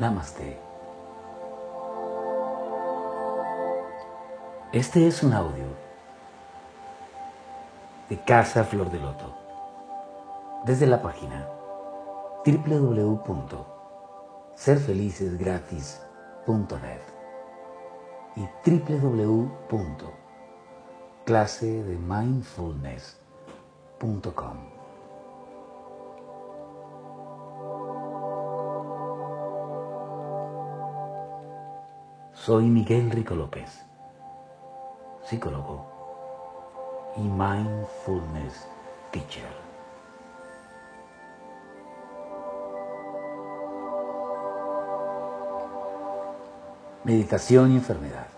Namaste. Este es un audio de Casa Flor de Loto desde la página www.serfelicesgratis.net y www.clasedemindfulness.com. Soy Miguel Rico López, psicólogo y mindfulness teacher. Meditación y enfermedad.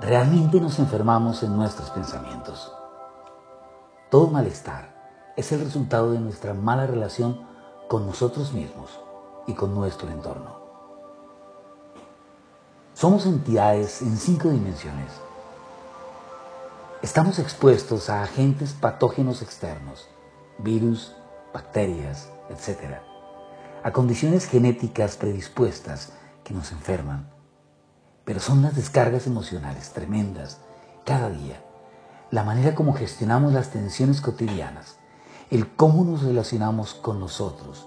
Realmente nos enfermamos en nuestros pensamientos. Todo malestar es el resultado de nuestra mala relación con nosotros mismos y con nuestro entorno. Somos entidades en cinco dimensiones. Estamos expuestos a agentes patógenos externos, virus, bacterias, etc., a condiciones genéticas predispuestas que nos enferman. Pero son las descargas emocionales tremendas cada día, la manera como gestionamos las tensiones cotidianas, el cómo nos relacionamos con nosotros,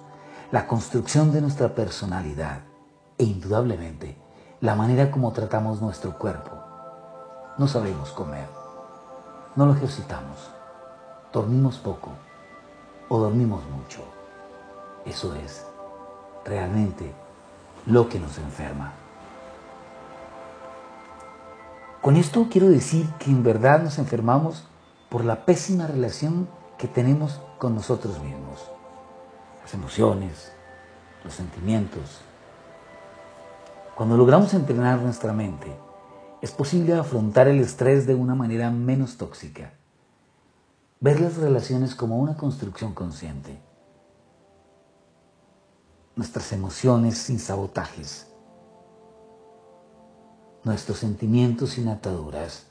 la construcción de nuestra personalidad e indudablemente la manera como tratamos nuestro cuerpo. No sabemos comer, no lo ejercitamos, dormimos poco o dormimos mucho. Eso es realmente lo que nos enferma. Con esto quiero decir que en verdad nos enfermamos por la pésima relación que tenemos con nosotros mismos. Las emociones, los sentimientos. Cuando logramos entrenar nuestra mente, es posible afrontar el estrés de una manera menos tóxica. Ver las relaciones como una construcción consciente. Nuestras emociones sin sabotajes. Nuestros sentimientos sin ataduras.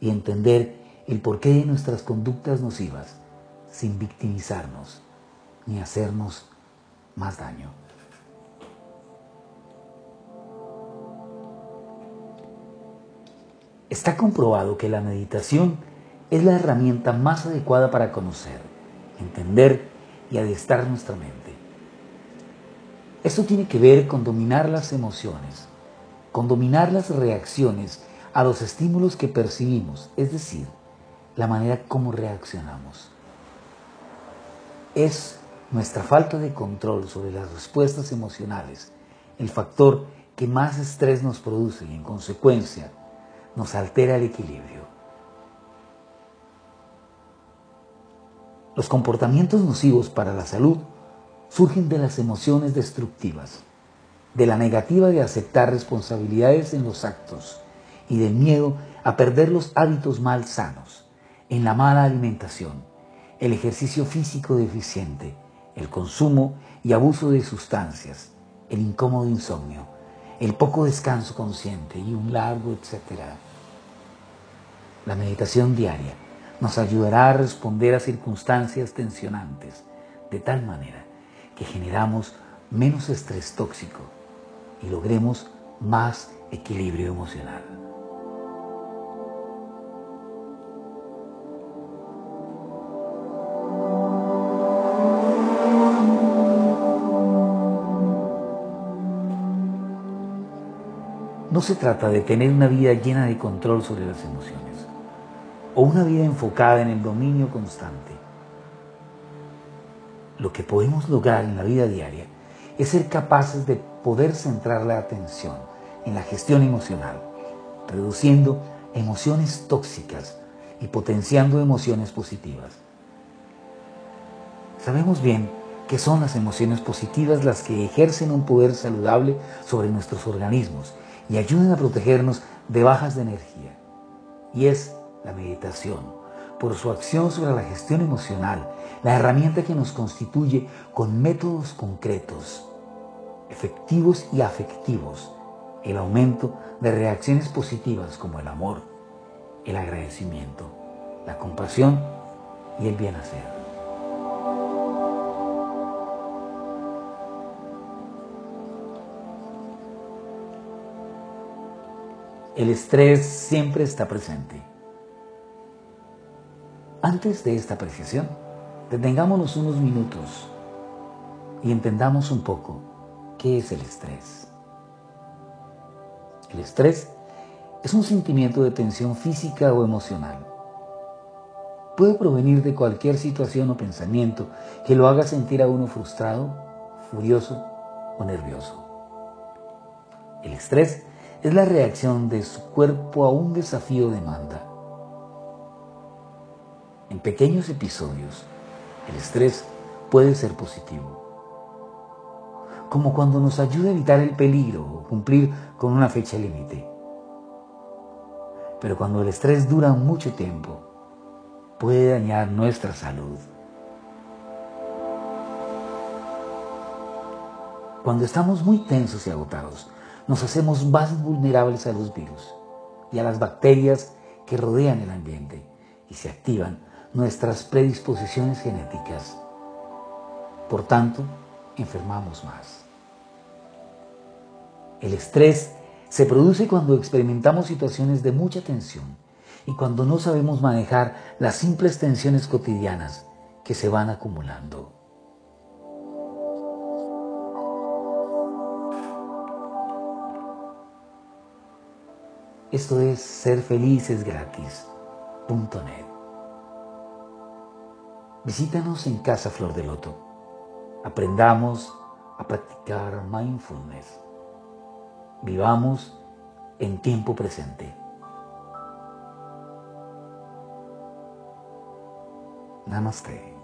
Y entender el porqué de nuestras conductas nocivas sin victimizarnos ni hacernos más daño. Está comprobado que la meditación es la herramienta más adecuada para conocer, entender y adiestrar nuestra mente. Esto tiene que ver con dominar las emociones, con dominar las reacciones a los estímulos que percibimos, es decir, la manera como reaccionamos. Es nuestra falta de control sobre las respuestas emocionales el factor que más estrés nos produce y en consecuencia nos altera el equilibrio. Los comportamientos nocivos para la salud surgen de las emociones destructivas, de la negativa de aceptar responsabilidades en los actos y del miedo a perder los hábitos mal sanos, en la mala alimentación, el ejercicio físico deficiente, el consumo y abuso de sustancias, el incómodo insomnio, el poco descanso consciente y un largo etcétera. La meditación diaria nos ayudará a responder a circunstancias tensionantes de tal manera que generamos menos estrés tóxico y logremos más equilibrio emocional. No se trata de tener una vida llena de control sobre las emociones o una vida enfocada en el dominio constante. Lo que podemos lograr en la vida diaria es ser capaces de poder centrar la atención en la gestión emocional, reduciendo emociones tóxicas y potenciando emociones positivas. Sabemos bien que son las emociones positivas las que ejercen un poder saludable sobre nuestros organismos y ayudan a protegernos de bajas de energía. Y es la meditación, por su acción sobre la gestión emocional, la herramienta que nos constituye con métodos concretos, efectivos y afectivos, el aumento de reacciones positivas como el amor, el agradecimiento, la compasión y el bien hacer. El estrés siempre está presente. Antes de esta apreciación, detengámonos unos minutos y entendamos un poco qué es el estrés. El estrés es un sentimiento de tensión física o emocional. Puede provenir de cualquier situación o pensamiento que lo haga sentir a uno frustrado, furioso o nervioso. El estrés es la reacción de su cuerpo a un desafío demanda. En pequeños episodios, el estrés puede ser positivo, como cuando nos ayuda a evitar el peligro o cumplir con una fecha límite. Pero cuando el estrés dura mucho tiempo, puede dañar nuestra salud. Cuando estamos muy tensos y agotados, nos hacemos más vulnerables a los virus y a las bacterias que rodean el ambiente y se activan nuestras predisposiciones genéticas. Por tanto, enfermamos más. El estrés se produce cuando experimentamos situaciones de mucha tensión y cuando no sabemos manejar las simples tensiones cotidianas que se van acumulando. Esto es serfelicesgratis.net. Visítanos en Casa Flor de Loto. Aprendamos a practicar mindfulness. Vivamos en tiempo presente. Namaste.